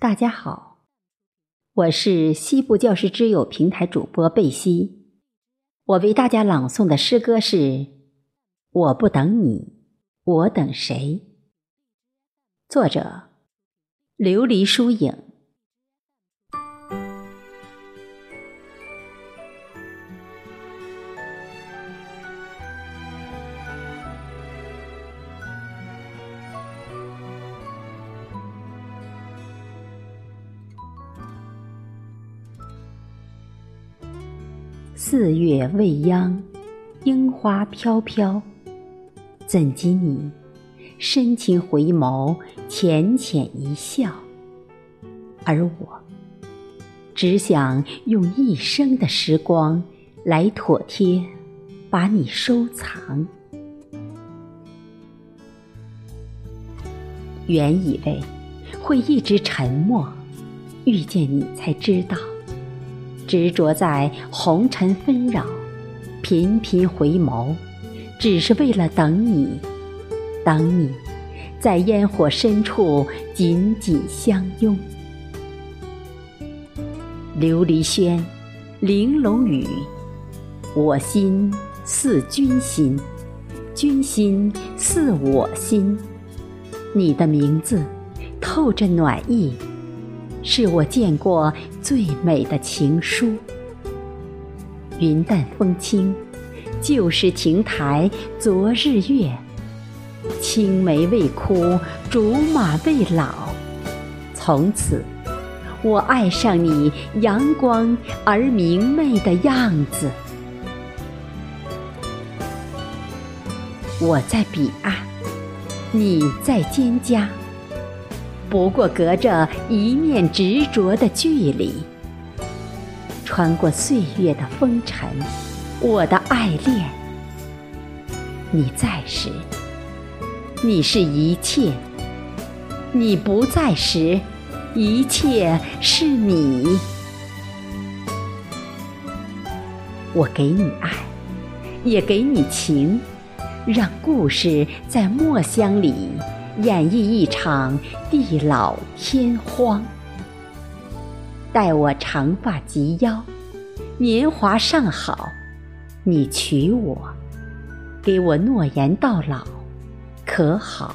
大家好，我是西部教师之友平台主播贝西。我为大家朗诵的诗歌是《我不等你，我等谁》。作者：琉璃疏影。四月未央，樱花飘飘，怎及你深情回眸，浅浅一笑？而我只想用一生的时光来妥帖，把你收藏。原以为会一直沉默，遇见你才知道。执着在红尘纷扰，频频回眸，只是为了等你，等你，在烟火深处紧紧相拥。琉璃轩，玲珑雨，我心似君心，君心似我心。你的名字透着暖意。是我见过最美的情书。云淡风轻，旧时亭台昨日月，青梅未枯，竹马未老。从此，我爱上你阳光而明媚的样子。我在彼岸，你在蒹葭。不过隔着一面执着的距离，穿过岁月的风尘，我的爱恋。你在时，你是一切；你不在时，一切是你。我给你爱，也给你情，让故事在墨香里。演绎一场地老天荒。待我长发及腰，年华尚好，你娶我，给我诺言到老，可好？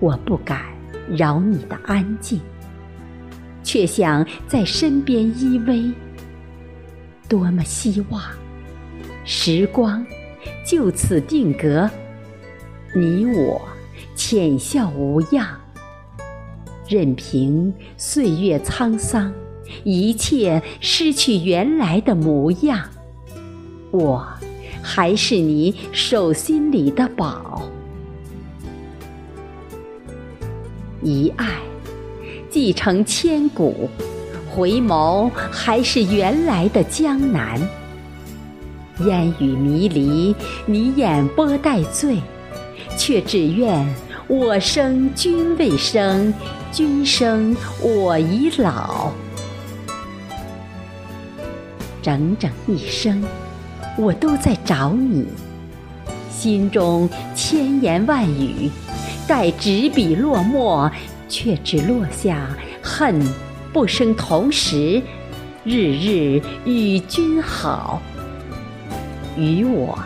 我不敢扰你的安静，却想在身边依偎。多么希望时光就此定格。你我浅笑无恙，任凭岁月沧桑，一切失去原来的模样，我还是你手心里的宝。一爱继承千古，回眸还是原来的江南。烟雨迷离，你眼波带醉。却只愿我生君未生，君生我已老。整整一生，我都在找你，心中千言万语，待执笔落墨，却只落下恨不生同时，日日与君好，与我。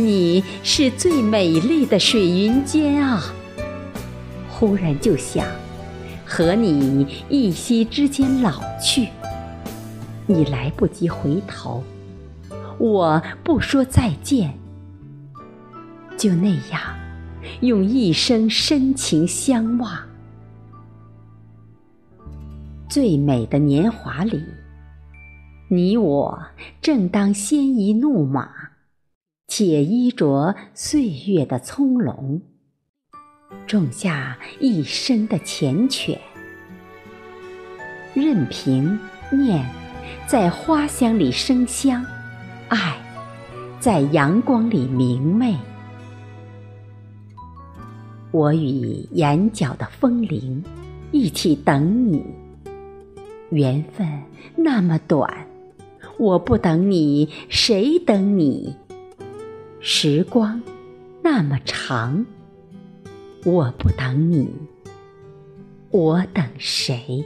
你是最美丽的水云间啊！忽然就想和你一夕之间老去，你来不及回头，我不说再见，就那样用一生深情相望。最美的年华里，你我正当鲜衣怒马。且衣着岁月的葱茏，种下一生的缱绻。任凭念在花香里生香，爱在阳光里明媚。我与眼角的风铃一起等你，缘分那么短，我不等你，谁等你？时光那么长，我不等你，我等谁？